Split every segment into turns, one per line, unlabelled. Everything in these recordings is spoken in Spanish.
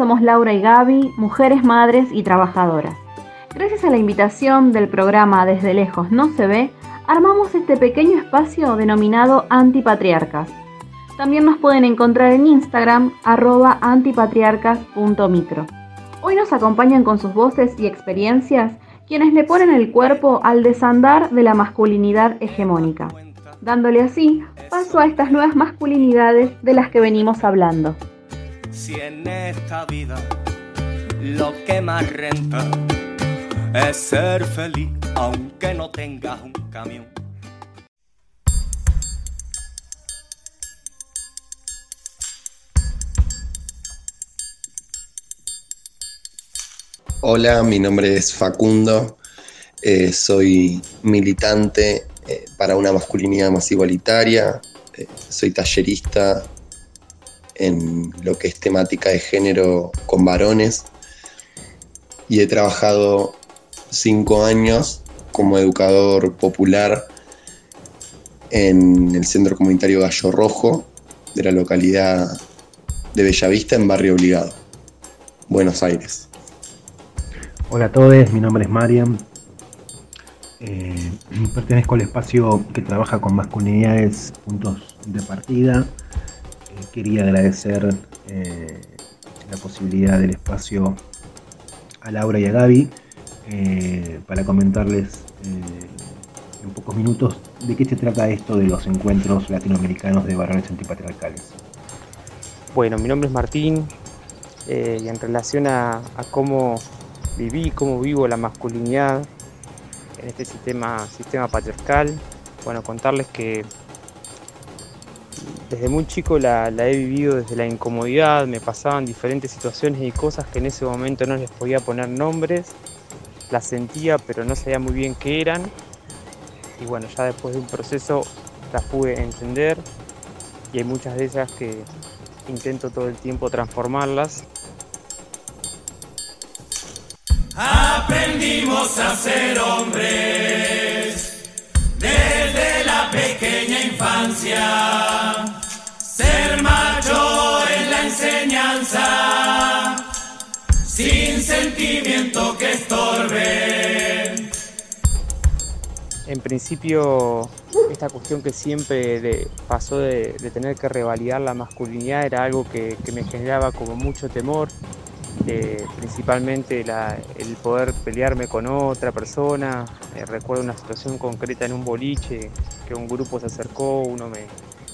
somos Laura y Gaby, mujeres, madres y trabajadoras. Gracias a la invitación del programa Desde Lejos No Se Ve, armamos este pequeño espacio denominado Antipatriarcas. También nos pueden encontrar en Instagram arroba antipatriarcas.micro. Hoy nos acompañan con sus voces y experiencias quienes le ponen el cuerpo al desandar de la masculinidad hegemónica, dándole así paso a estas nuevas masculinidades de las que venimos hablando.
Si en esta vida lo que más renta es ser feliz, aunque no tengas un camión.
Hola, mi nombre es Facundo, eh, soy militante eh, para una masculinidad más igualitaria, eh, soy tallerista en lo que es temática de género con varones y he trabajado cinco años como educador popular en el Centro Comunitario Gallo Rojo de la localidad de Bellavista en Barrio Obligado, Buenos Aires.
Hola a todos, mi nombre es Mariam. Eh, pertenezco al espacio que trabaja con masculinidades, puntos de partida. Eh, quería agradecer eh, la posibilidad del espacio a Laura y a Gaby para comentarles en pocos minutos de qué se trata esto de los encuentros latinoamericanos de varones antipatriarcales.
Bueno, mi nombre es Martín y en relación a, a cómo viví, cómo vivo la masculinidad en este sistema, sistema patriarcal. Bueno, contarles que desde muy chico la, he vivido desde la incomodidad, me pasaban diferentes situaciones y cosas que en ese momento no les podía poner nombres, las sentía pero no sabía muy bien qué eran y bueno, ya después de un proceso las pude entender y hay muchas de ellas que intento todo el tiempo transformarlas
Aprendimos a ser hombres desde la pequeña infancia. Enseñanza, sin sentimiento que estorbe.
En principio, esta cuestión que siempre pasó de, tener que revalidar la masculinidad era algo que me generaba como mucho temor principalmente el poder pelearme con otra persona. Eh, recuerdo una situación concreta en un boliche, que un grupo se acercó, uno me,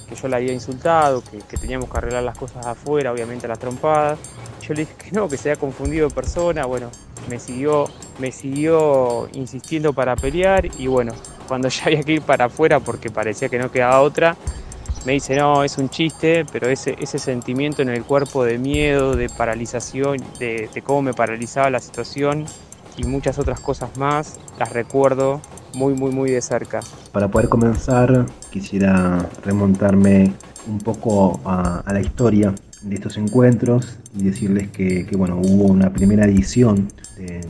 que yo le había insultado, que, teníamos que arreglar las cosas afuera, obviamente las trompadas. Yo le dije que no, que se había confundido de persona, bueno, me siguió, me siguió insistiendo para pelear y bueno, cuando ya había que ir para afuera porque parecía que no quedaba otra, me dice, no, es un chiste, pero ese, ese sentimiento en el cuerpo de miedo, de paralización, de, cómo me paralizaba la situación y muchas otras cosas más, las recuerdo muy, muy, muy de cerca.
Para poder comenzar, quisiera remontarme un poco a, la historia de estos encuentros y decirles que, bueno, hubo una primera edición de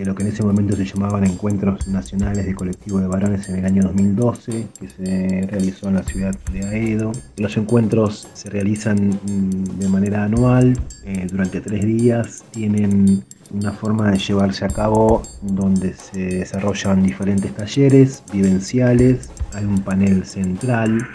de lo que en ese momento se llamaban Encuentros Nacionales de Colectivo de Varones en el año 2012, que se realizó en la ciudad de Aedo. Los encuentros se realizan mm, de manera anual, eh, durante tres días, tienen una forma de llevarse a cabo donde se desarrollan diferentes talleres vivenciales, hay un panel central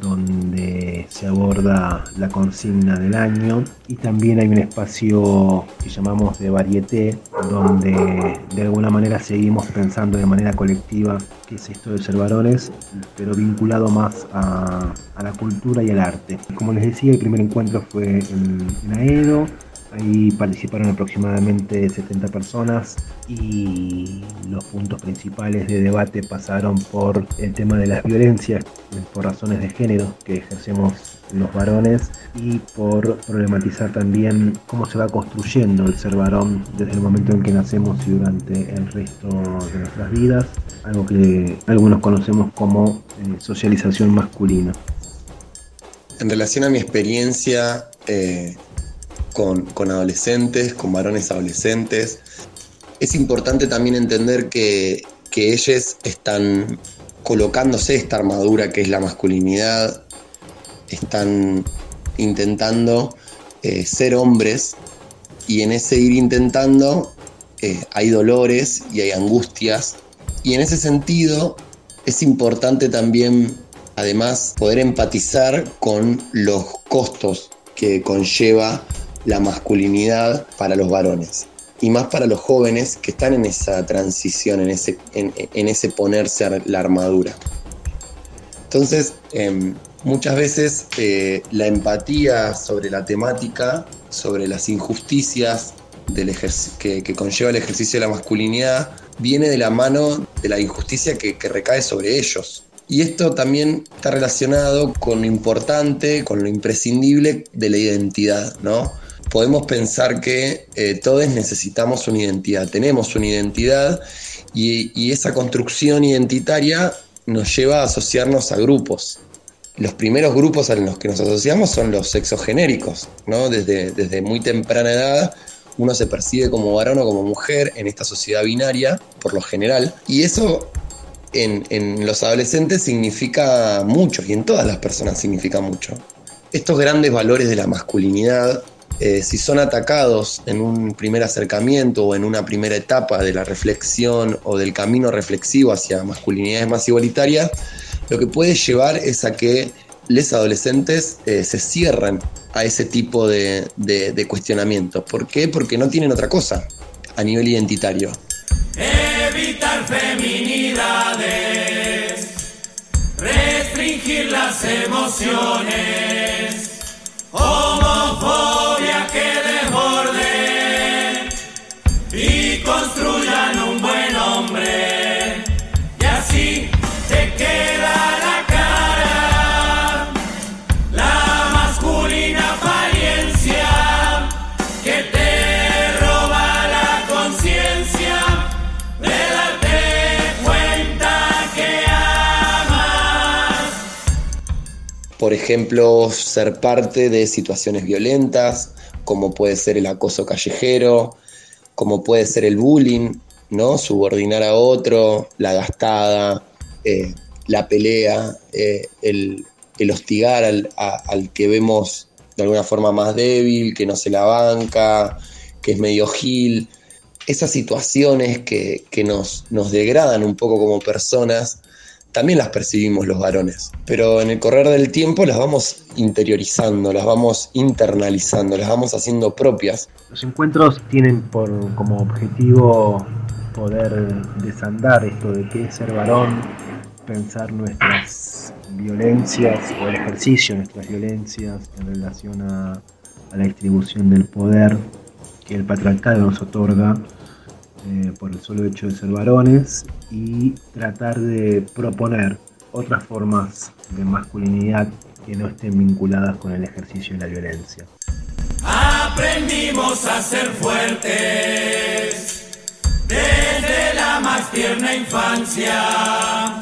donde se aborda la consigna del año y también hay un espacio que llamamos de varieté donde de alguna manera seguimos pensando de manera colectiva qué es esto de ser varones pero vinculado más a, la cultura y al arte. Como les decía el primer encuentro fue en, en Aedo Ahí participaron aproximadamente 70 personas y los puntos principales de debate pasaron por el tema de las violencias por razones de género que ejercemos los varones y por problematizar también cómo se va construyendo el ser varón desde el momento en que nacemos y durante el resto de nuestras vidas, algo que algunos conocemos como eh, socialización masculina.
En relación a mi experiencia eh, con, adolescentes, con varones adolescentes. Es importante también entender que, ellos están colocándose esta armadura que es la masculinidad, están intentando eh, ser hombres y en ese ir intentando eh, hay dolores y hay angustias y en ese sentido es importante también además poder empatizar con los costos que conlleva la masculinidad para los varones y más para los jóvenes que están en esa transición, en ese, en, ese ponerse la armadura. Entonces, em, muchas veces eh, la empatía sobre la temática, sobre las injusticias del que, conlleva el ejercicio de la masculinidad, viene de la mano de la injusticia que, que recae sobre ellos. Y esto también está relacionado con lo importante, con lo imprescindible de la identidad, ¿no? Podemos pensar que eh, todos necesitamos una identidad, tenemos una identidad y, esa construcción identitaria nos lleva a asociarnos a grupos. Los primeros grupos a los que nos asociamos son los sexogenéricos, ¿no? Desde, desde muy temprana edad uno se percibe como varón o como mujer en esta sociedad binaria, por lo general, y eso en, los adolescentes significa mucho y en todas las personas significa mucho. Estos grandes valores de la masculinidad, eh, si son atacados en un primer acercamiento o en una primera etapa de la reflexión o del camino reflexivo hacia masculinidades más igualitarias, lo que puede llevar es a que los adolescentes eh, se cierren a ese tipo de, de cuestionamientos. ¿Por qué? Porque no tienen otra cosa a nivel identitario
evitar feminidades, restringir las emociones, homofobia construyan un buen hombre. Y así te queda la cara, la masculina apariencia que te roba la conciencia.
por ejemplo, ser parte de situaciones violentas, como puede ser el acoso callejero, como puede ser el bullying, ¿no? Subordinar a otro, la gastada, eh, la pelea, eh, el, hostigar al, que vemos de alguna forma más débil, que no se la banca, que es medio gil. Esas situaciones que, nos, nos degradan un poco como personas también las percibimos los varones, pero en el correr del tiempo las vamos interiorizando, las vamos internalizando, las vamos haciendo propias.
Los encuentros tienen por, como objetivo poder desandar esto de qué es ser varón, pensar nuestras violencias o el ejercicio de nuestras violencias en relación a, a la distribución del poder que el patriarcado nos otorga eh, por el solo hecho de ser varones y tratar de proponer otras formas de masculinidad que no estén vinculadas con el ejercicio de la violencia.
Aprendimos a ser fuertes desde la más tierna infancia,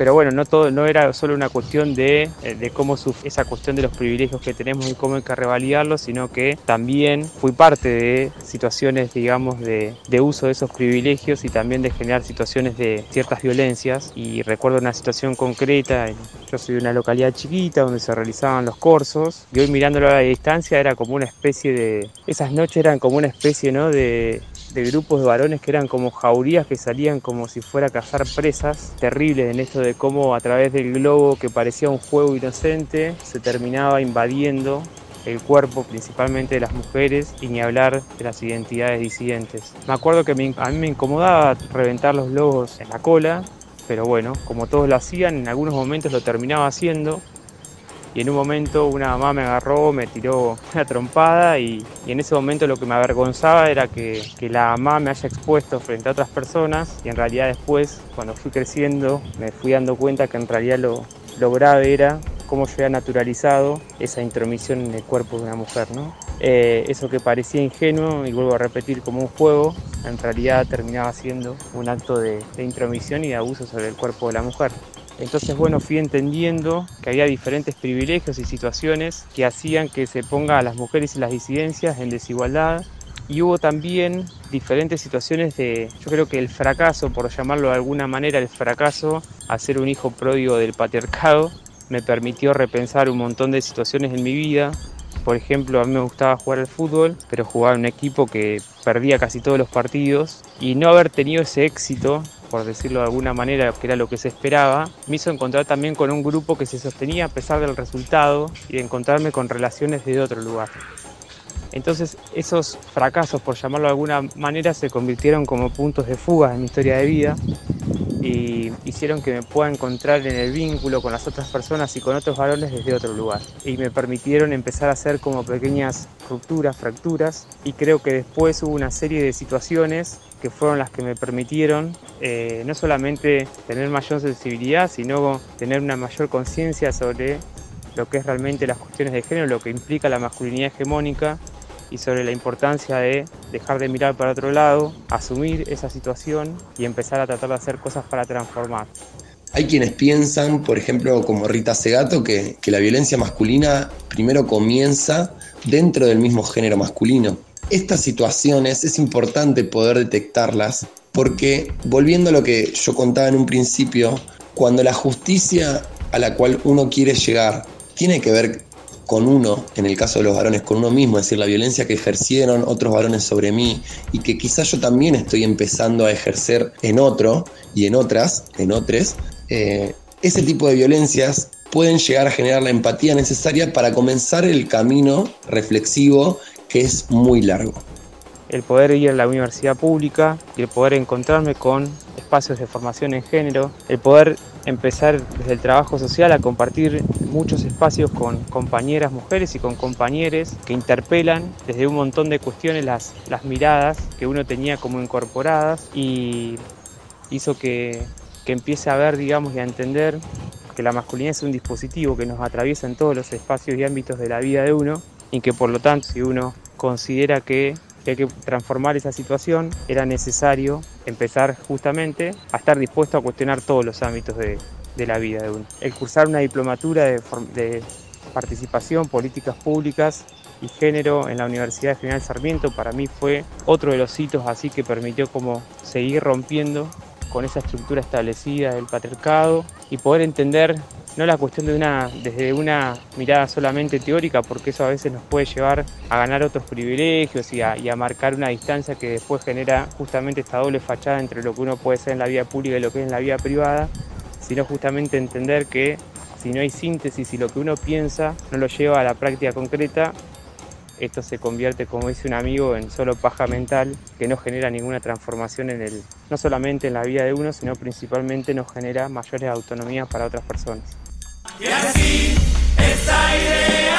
Pero bueno, no todo, no era solo una cuestión de, eh, de cómo esa cuestión de los privilegios que tenemos y cómo hay que revaliarlos, sino que también fui parte de situaciones, digamos, de, de uso de esos privilegios y también de generar situaciones de ciertas violencias. Y recuerdo una situación concreta, yo soy de una localidad chiquita donde se realizaban los cursos y hoy mirándolo a la distancia era como una especie de, esas noches eran como una especie, ¿no? De, de grupos de varones que eran como jaurías que salían como si fuera a cazar presas, terribles en esto de cómo a través del globo que parecía un juego inocente se terminaba invadiendo el cuerpo principalmente de las mujeres y ni hablar de las identidades disidentes. Me acuerdo que a mí me incomodaba reventar los globos en la cola, pero bueno, como todos lo hacían, en algunos momentos lo terminaba haciendo y en un momento una mamá me agarró, me tiró una trompada y, en ese momento lo que me avergonzaba era que, la mamá me haya expuesto frente a otras personas y en realidad después cuando fui creciendo me fui dando cuenta que en realidad lo, lo grave era cómo yo había naturalizado esa intromisión en el cuerpo de una mujer. ¿no? Eh, eso que parecía ingenuo, y vuelvo a repetir como un juego, en realidad terminaba siendo un acto de, de intromisión y de abuso sobre el cuerpo de la mujer. Entonces, bueno, fui entendiendo que había diferentes privilegios y situaciones que hacían que se ponga a las mujeres y las disidencias en desigualdad. Y hubo también diferentes situaciones de, yo creo que el fracaso, por llamarlo de alguna manera, el fracaso a ser un hijo pródigo del patriarcado, me permitió repensar un montón de situaciones en mi vida. Por ejemplo, a mí me gustaba jugar al fútbol, pero jugaba en un equipo que perdía casi todos los partidos y no haber tenido ese éxito por decirlo de alguna manera, que era lo que se esperaba, me hizo encontrar también con un grupo que se sostenía a pesar del resultado y de encontrarme con relaciones de otro lugar. Entonces esos fracasos, por llamarlo de alguna manera, se convirtieron como puntos de fuga en mi historia de vida y hicieron que me pueda encontrar en el vínculo con las otras personas y con otros varones desde otro lugar. Y me permitieron empezar a hacer como pequeñas rupturas, fracturas y creo que después hubo una serie de situaciones que fueron las que me permitieron eh, no solamente tener mayor sensibilidad, sino tener una mayor conciencia sobre lo que es realmente las cuestiones de género, lo que implica la masculinidad hegemónica y sobre la importancia de dejar de mirar para otro lado, asumir esa situación y empezar a tratar de hacer cosas para transformar.
Hay quienes piensan, por ejemplo, como Rita Segato, que, que la violencia masculina primero comienza dentro del mismo género masculino. Estas situaciones es importante poder detectarlas porque, volviendo a lo que yo contaba en un principio, cuando la justicia a la cual uno quiere llegar tiene que ver con uno, en el caso de los varones, con uno mismo, es decir, la violencia que ejercieron otros varones sobre mí y que quizás yo también estoy empezando a ejercer en otro y en otras, en otros, eh, ese tipo de violencias pueden llegar a generar la empatía necesaria para comenzar el camino reflexivo que es muy largo.
El poder ir a la universidad pública y el poder encontrarme con espacios de formación en género, el poder empezar desde el trabajo social a compartir muchos espacios con compañeras mujeres y con compañeros que interpelan desde un montón de cuestiones las, las miradas que uno tenía como incorporadas y hizo que, que empiece a ver, digamos, y a entender que la masculinidad es un dispositivo que nos atraviesa en todos los espacios y ámbitos de la vida de uno y que por lo tanto si uno considera que que hay que transformar esa situación, era necesario empezar justamente a estar dispuesto a cuestionar todos los ámbitos de, la vida de uno. El cursar una diplomatura de, de, participación, políticas públicas y género en la Universidad General Sarmiento para mí fue otro de los hitos así que permitió como seguir rompiendo con esa estructura establecida del patriarcado y poder entender no la cuestión de una, desde una mirada solamente teórica, porque eso a veces nos puede llevar a ganar otros privilegios y a, y a, marcar una distancia que después genera justamente esta doble fachada entre lo que uno puede ser en la vida pública y lo que es en la vida privada, sino justamente entender que si no hay síntesis y lo que uno piensa no lo lleva a la práctica concreta, esto se convierte, como dice un amigo, en solo paja mental que no genera ninguna transformación en el, no solamente en la vida de uno, sino principalmente nos genera mayores autonomías para otras personas.
Y así, esta idea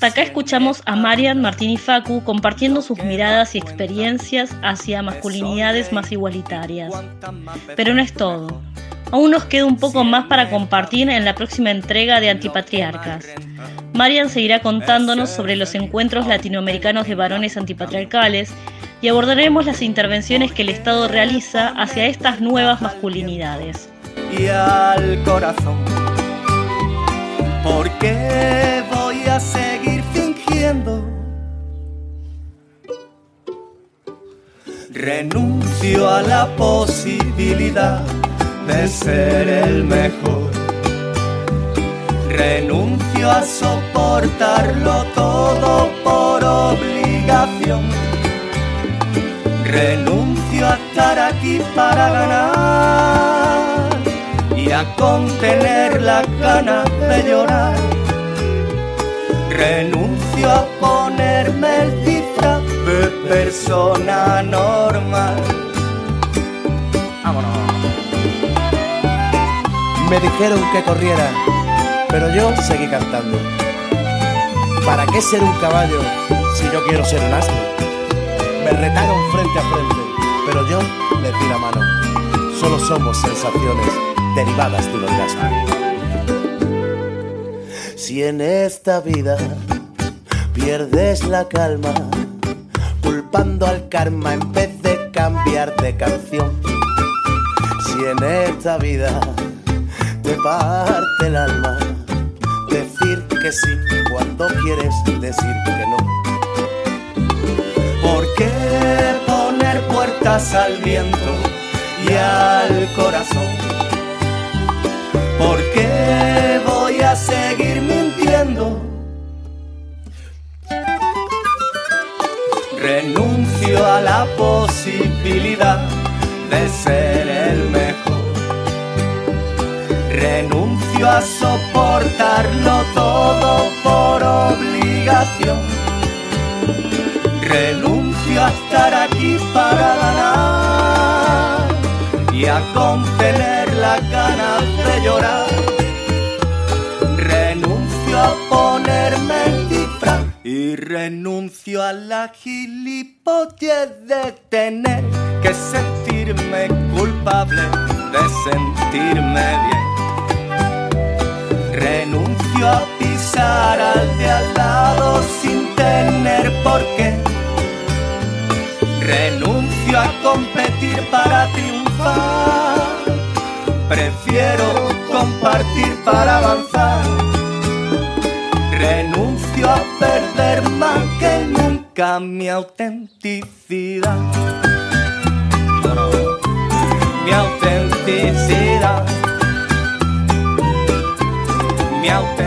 Hasta acá escuchamos a Marian, Martín y Facu compartiendo sus miradas y experiencias hacia masculinidades más igualitarias. Pero no es todo. Aún nos queda un poco más para compartir en la próxima entrega de Antipatriarcas. Marian seguirá contándonos sobre los encuentros latinoamericanos de varones antipatriarcales y abordaremos las intervenciones que el Estado realiza hacia estas nuevas masculinidades.
Y al corazón posibilidad de ser el mejor. Renuncio a soportarlo todo por obligación. Renuncio a estar aquí para ganar y a contener las ganas de llorar. Renuncio a ponerme el disfraz de persona normal.
Me dijeron que corriera, pero yo seguí cantando. ¿Para qué ser un caballo si yo quiero ser un asno? Me retaron frente a frente, pero yo les di la mano. Solo somos sensaciones derivadas de un orgasmo. Si en esta vida pierdes la calma, culpando al karma en vez de cambiar canción. Si en esta vida te parte el alma, decir que sí cuando quieres decir que no.
¿Por qué poner puertas al viento y al corazón? ¿Por qué voy a seguir mintiendo? Renuncio a la posibilidad de ser el mejor. Renuncio a soportarlo todo por obligación. Renuncio a estar aquí para ganar y a contener las ganas de llorar. Renuncio a ponerme el disfraz y renuncio a la gilipollez de tener que sentirme culpable de sentirme bien. Renuncio a pisar al de al lado sin tener por qué. Renuncio a competir para triunfar. Prefiero compartir para avanzar. Renuncio a perder más que nunca mi autenticidad. Autenticidad. Mi autenticidad.